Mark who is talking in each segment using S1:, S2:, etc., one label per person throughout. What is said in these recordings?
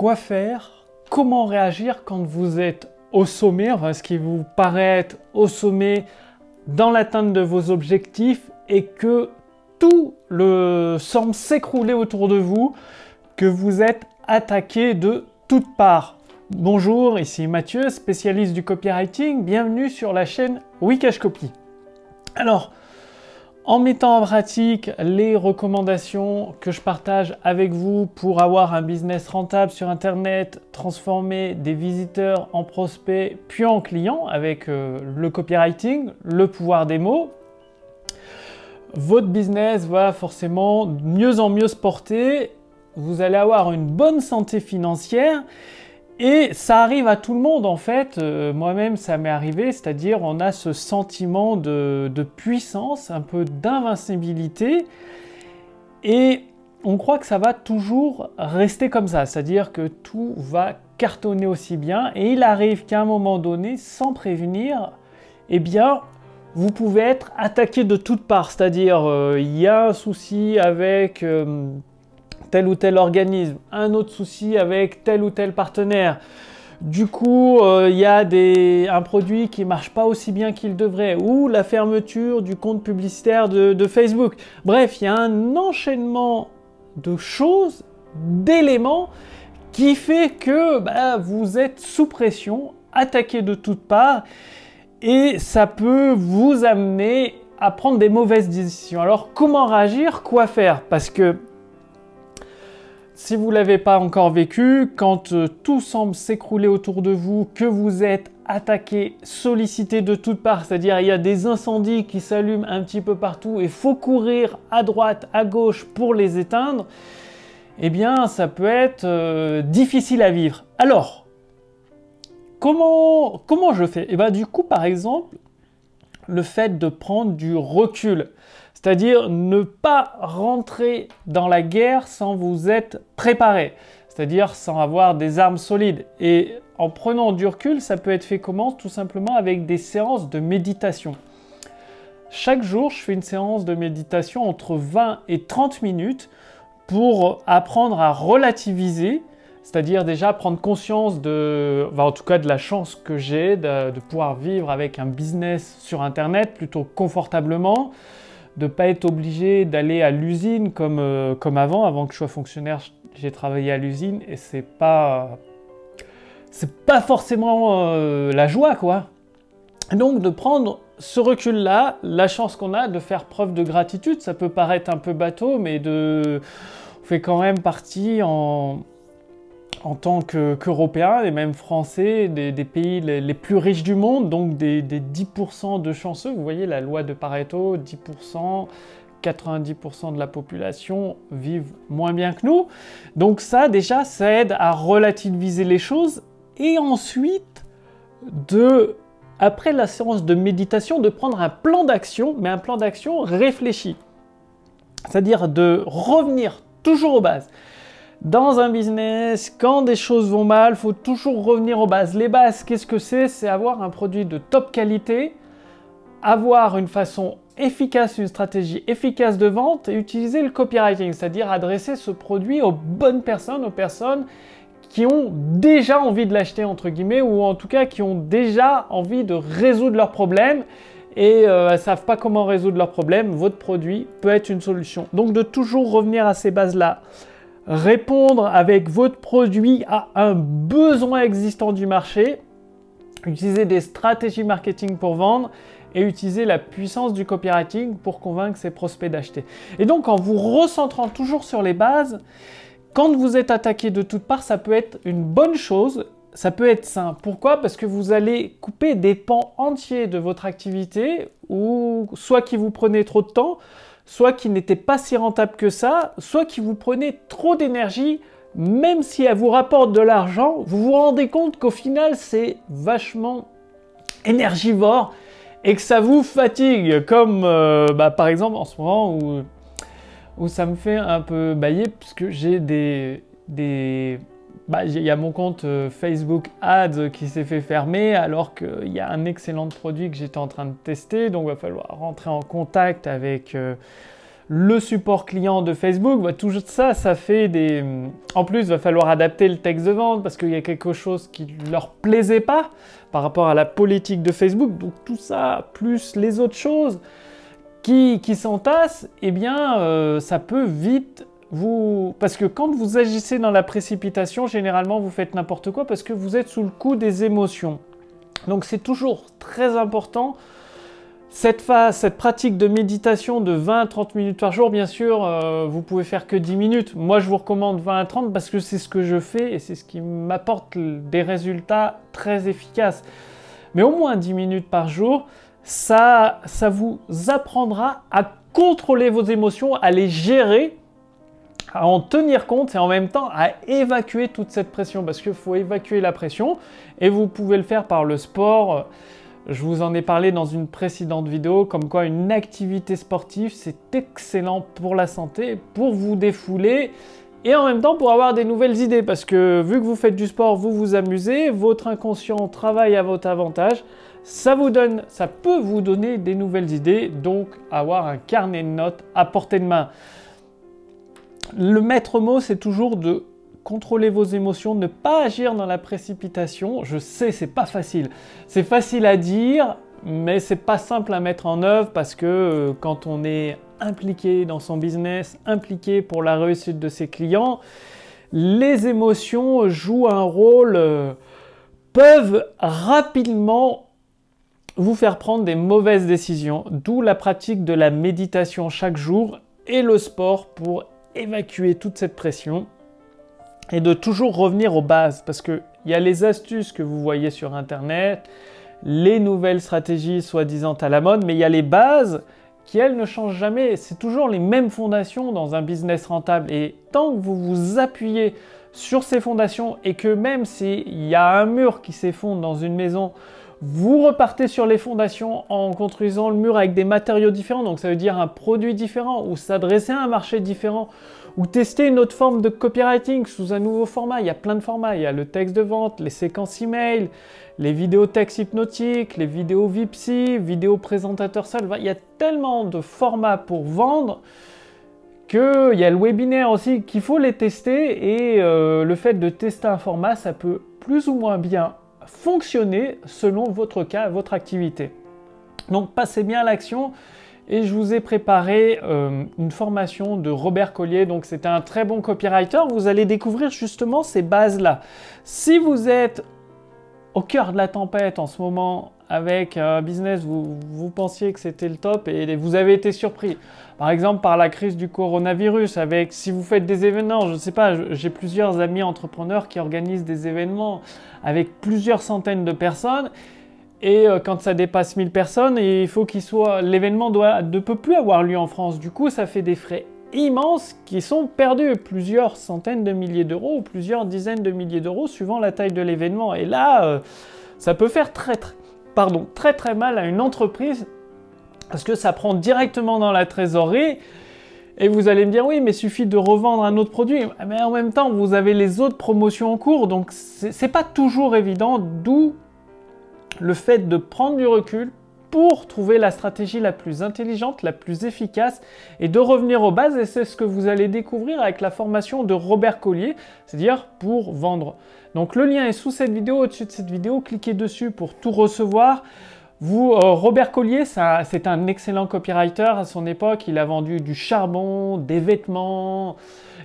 S1: quoi faire, comment réagir quand vous êtes au sommet, enfin ce qui vous paraît être au sommet dans l'atteinte de vos objectifs et que tout le semble s'écrouler autour de vous, que vous êtes attaqué de toutes parts. Bonjour, ici Mathieu, spécialiste du copywriting. Bienvenue sur la chaîne Wikash Copy. Alors, en mettant en pratique les recommandations que je partage avec vous pour avoir un business rentable sur Internet, transformer des visiteurs en prospects puis en clients avec euh, le copywriting, le pouvoir des mots, votre business va forcément mieux en mieux se porter, vous allez avoir une bonne santé financière et ça arrive à tout le monde en fait, euh, moi-même ça m'est arrivé, c'est-à-dire on a ce sentiment de, puissance, un peu d'invincibilité, et on croit que ça va toujours rester comme ça, c'est-à-dire que tout va cartonner aussi bien, et il arrive qu'à un moment donné, sans prévenir, eh bien, vous pouvez être attaqué de toutes parts, c'est-à-dire euh, il y a un souci avec... Euh, tel ou tel organisme, un autre souci avec tel ou tel partenaire. Du coup, euh, il y a un produit qui ne marche pas aussi bien qu'il devrait, ou la fermeture du compte publicitaire de, Facebook. Bref, il y a un enchaînement de choses, d'éléments, qui fait que bah, vous êtes sous pression, attaqué de toutes parts, et ça peut vous amener à prendre des mauvaises décisions. Alors, comment réagir? Quoi faire? Parce que si vous ne l'avez pas encore vécu, quand euh, tout semble s'écrouler autour de vous, que vous êtes attaqué, sollicité de toutes parts, c'est-à-dire il y a des incendies qui s'allument un petit peu partout et faut courir à droite, à gauche pour les éteindre, eh bien ça peut être euh, difficile à vivre. Alors, comment, comment je fais? Eh bien du coup par exemple, le fait de prendre du recul. C'est-à-dire ne pas rentrer dans la guerre sans vous être préparé, c'est-à-dire sans avoir des armes solides. Et en prenant du recul, ça peut être fait comment? Tout simplement avec des séances de méditation. Chaque jour, je fais une séance de méditation entre 20 et 30 minutes pour apprendre à relativiser, c'est-à-dire déjà prendre conscience de, en tout cas de la chance que j'ai de, pouvoir vivre avec un business sur Internet plutôt confortablement, de ne pas être obligé d'aller à l'usine comme, euh, comme avant. Avant que je sois fonctionnaire, j'ai travaillé à l'usine et c'est pas c'est pas forcément euh, la joie quoi. Donc de prendre ce recul-là, la chance qu'on a de faire preuve de gratitude, ça peut paraître un peu bateau, mais de on fait quand même partie en, en tant qu'Européens et même Français, des, pays les, plus riches du monde, donc des, 10% de chanceux. Vous voyez la loi de Pareto, 10%, 90% de la population vivent moins bien que nous. Donc ça déjà, ça aide à relativiser les choses et ensuite après la séance de méditation, de prendre un plan d'action, mais un plan d'action réfléchi. C'est-à-dire de revenir toujours aux bases. Dans un business, quand des choses vont mal, faut toujours revenir aux bases. Les bases, qu'est-ce que c'est? C'est avoir un produit de top qualité, avoir une façon efficace, une stratégie efficace de vente et utiliser le copywriting, c'est-à-dire adresser ce produit aux bonnes personnes, aux personnes qui ont déjà envie de l'acheter entre guillemets ou en tout cas qui ont déjà envie de résoudre leurs problèmes et euh, savent pas comment résoudre leurs problèmes, votre produit peut être une solution. Donc de toujours revenir à ces bases-là répondre avec votre produit à un besoin existant du marché, utiliser des stratégies marketing pour vendre et utiliser la puissance du copywriting pour convaincre ses prospects d'acheter. Et donc en vous recentrant toujours sur les bases, quand vous êtes attaqué de toutes parts, ça peut être une bonne chose, ça peut être sain. Pourquoi? Parce que vous allez couper des pans entiers de votre activité, ou soit qui vous prenez trop de temps, soit qui n'était pas si rentable que ça, soit qui vous prenait trop d'énergie, même si elle vous rapporte de l'argent, vous vous rendez compte qu'au final c'est vachement énergivore et que ça vous fatigue, comme euh, bah, par exemple en ce moment où, ça me fait un peu bailler puisque j'ai des bah, il y a mon compte euh, Facebook Ads qui s'est fait fermer alors qu'il y a un excellent produit que j'étais en train de tester. Donc il va falloir rentrer en contact avec euh, le support client de Facebook, bah, tout ça, ça fait des... En plus, il va falloir adapter le texte de vente parce qu'il y a quelque chose qui ne leur plaisait pas par rapport à la politique de Facebook. Donc tout ça, plus les autres choses qui, qui s'entassent, eh bien, euh, ça peut vite Parce que quand vous agissez dans la précipitation, généralement, vous faites n'importe quoi parce que vous êtes sous le coup des émotions. Donc c'est toujours très important cette phase, cette pratique de méditation de 20 30 minutes par jour, bien sûr, euh, vous pouvez faire que 10 minutes. Moi, je vous recommande 20 à 30 parce que c'est ce que je fais et c'est ce qui m'apporte des résultats très efficaces. Mais au moins 10 minutes par jour, ça, ça vous apprendra à contrôler vos émotions, à les gérer, à en tenir compte et en même temps à évacuer toute cette pression parce qu'il faut évacuer la pression et vous pouvez le faire par le sport je vous en ai parlé dans une précédente vidéo, comme quoi une activité sportive, c'est excellent pour la santé, pour vous défouler et en même temps pour avoir des nouvelles idées. Parce que vu que vous faites du sport, vous vous amusez, votre inconscient travaille à votre avantage. Ça vous donne, ça peut vous donner des nouvelles idées, donc avoir un carnet de notes à portée de main. Le maître mot, c'est toujours de contrôler vos émotions, ne pas agir dans la précipitation. Je sais, c'est pas facile. C'est facile à dire, mais c'est pas simple à mettre en œuvre parce que euh, quand on est impliqué dans son business, impliqué pour la réussite de ses clients, les émotions jouent un rôle, euh, peuvent rapidement vous faire prendre des mauvaises décisions, d'où la pratique de la méditation chaque jour et le sport pour évacuer toute cette pression et de toujours revenir aux bases parce qu'il y a les astuces que vous voyez sur Internet, les nouvelles stratégies soi-disant à la mode, mais il y a les bases qui, elles, ne changent jamais. C'est toujours les mêmes fondations dans un business rentable. Et tant que vous vous appuyez sur ces fondations et que même s'il y a un mur qui s'effondre dans une maison, vous repartez sur les fondations en construisant le mur avec des matériaux différents, donc ça veut dire un produit différent ou s'adresser à un marché différent ou tester une autre forme de copywriting sous un nouveau format. Il y a plein de formats. Il y a le texte de vente, les séquences email, les vidéos texte hypnotiques, les vidéos Vipsy, vidéos présentateur seul. Il y a tellement de formats pour vendre qu'il y a le webinaire aussi qu'il faut les tester et euh, le fait de tester un format, ça peut plus ou moins bien fonctionner selon votre cas, votre activité. Donc passez bien à l'action et je vous ai préparé euh, une formation de Robert Collier. Donc c'est un très bon copywriter. Vous allez découvrir justement ces bases-là. Si vous êtes au cœur de la tempête en ce moment avec un business, vous, vous pensiez que c'était le top et vous avez été surpris. Par exemple, par la crise du coronavirus, avec si vous faites des événements, je ne sais pas, j'ai plusieurs amis entrepreneurs qui organisent des événements avec plusieurs centaines de personnes et euh, quand ça dépasse 1000 personnes, il faut qu'il soit, l'événement ne peut plus avoir lieu en France. Du coup, ça fait des frais immenses qui sont perdus, plusieurs centaines de milliers d'euros ou plusieurs dizaines de milliers d'euros suivant la taille de l'événement. Et là, euh, ça peut faire très, très, pardon, très très mal à une entreprise parce que ça prend directement dans la trésorerie. Et vous allez me dire, oui, mais suffit de revendre un autre produit. Mais en même temps, vous avez les autres promotions en cours, donc c'est pas toujours évident, d'où le fait de prendre du recul pour trouver la stratégie la plus intelligente, la plus efficace et de revenir aux bases. Et c'est ce que vous allez découvrir avec la formation de Robert Collier, c'est-à-dire pour vendre. Donc le lien est sous cette vidéo, au-dessus de cette vidéo, cliquez dessus pour tout recevoir. Vous, euh, Robert Collier, c'est un excellent copywriter à son époque. Il a vendu du charbon, des vêtements,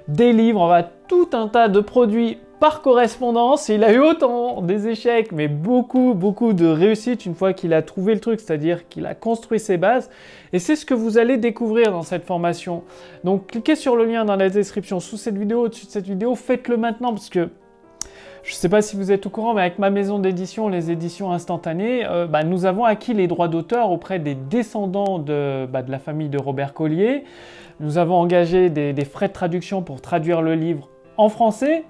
S1: des livres, tout un tas de produits par correspondance. Il a eu autant des échecs, mais beaucoup, beaucoup de réussites une fois qu'il a trouvé le truc, c'est-à-dire qu'il a construit ses bases. Et c'est ce que vous allez découvrir dans cette formation. Donc cliquez sur le lien dans la description sous cette vidéo, au-dessus de cette vidéo. Faites-le maintenant parce que je ne sais pas si vous êtes au courant, mais avec ma maison d'édition, les éditions instantanées, euh, bah, nous avons acquis les droits d'auteur auprès des descendants de, bah, de, la famille de Robert Collier. Nous avons engagé des frais de traduction pour traduire le livre en français,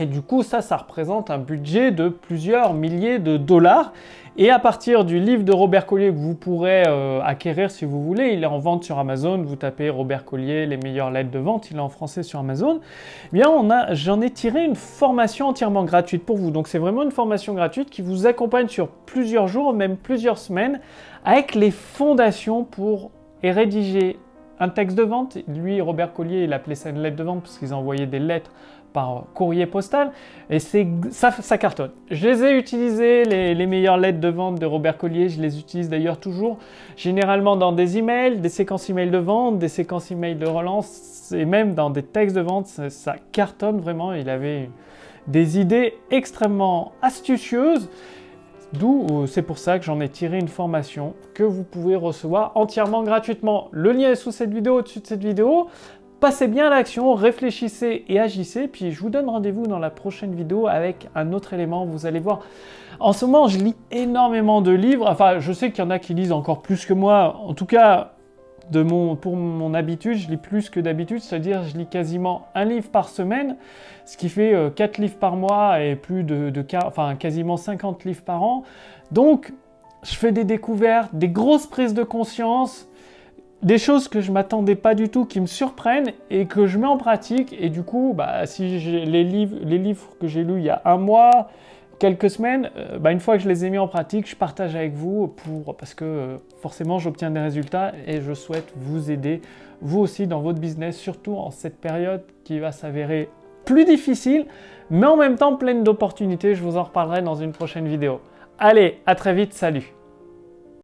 S1: et du coup, ça, ça représente un budget de plusieurs milliers de dollars. Et à partir du livre de Robert Collier que vous pourrez euh, acquérir si vous voulez, il est en vente sur Amazon. Vous tapez Robert Collier, les meilleures lettres de vente, il est en français sur Amazon. Eh bien, j'en ai tiré une formation entièrement gratuite pour vous. Donc, c'est vraiment une formation gratuite qui vous accompagne sur plusieurs jours, même plusieurs semaines, avec les fondations pour rédiger un texte de vente. Lui, Robert Collier, il appelait ça une lettre de vente parce qu'ils envoyaient des lettres par courrier postal et c'est ça, ça cartonne. Je les ai utilisés, les, meilleures lettres de vente de Robert Collier, je les utilise d'ailleurs toujours, généralement dans des emails, des séquences emails de vente, des séquences emails de relance et même dans des textes de vente, ça, cartonne vraiment. Il avait des idées extrêmement astucieuses. D'où euh, c'est pour ça que j'en ai tiré une formation que vous pouvez recevoir entièrement gratuitement. Le lien est sous cette vidéo, au-dessus de cette vidéo. Passez bien à l'action, réfléchissez et agissez. Puis je vous donne rendez-vous dans la prochaine vidéo avec un autre élément. Vous allez voir. En ce moment, je lis énormément de livres. Enfin, je sais qu'il y en a qui lisent encore plus que moi. En tout cas, pour mon habitude, je lis plus que d'habitude. C'est-à-dire, je lis quasiment un livre par semaine, ce qui fait 4 euh, livres par mois et plus de, de enfin, quasiment 50 livres par an. Donc, je fais des découvertes, des grosses prises de conscience des choses que je m'attendais pas du tout, qui me surprennent et que je mets en pratique. Et du coup, bah, si les livres, que j'ai lus il y a un mois, quelques semaines, euh, bah, une fois que je les ai mis en pratique, je partage avec vous parce que euh, forcément j'obtiens des résultats et je souhaite vous aider, vous aussi dans votre business, surtout en cette période qui va s'avérer plus difficile, mais en même temps pleine d'opportunités. Je vous en reparlerai dans une prochaine vidéo. Allez, à très vite, salut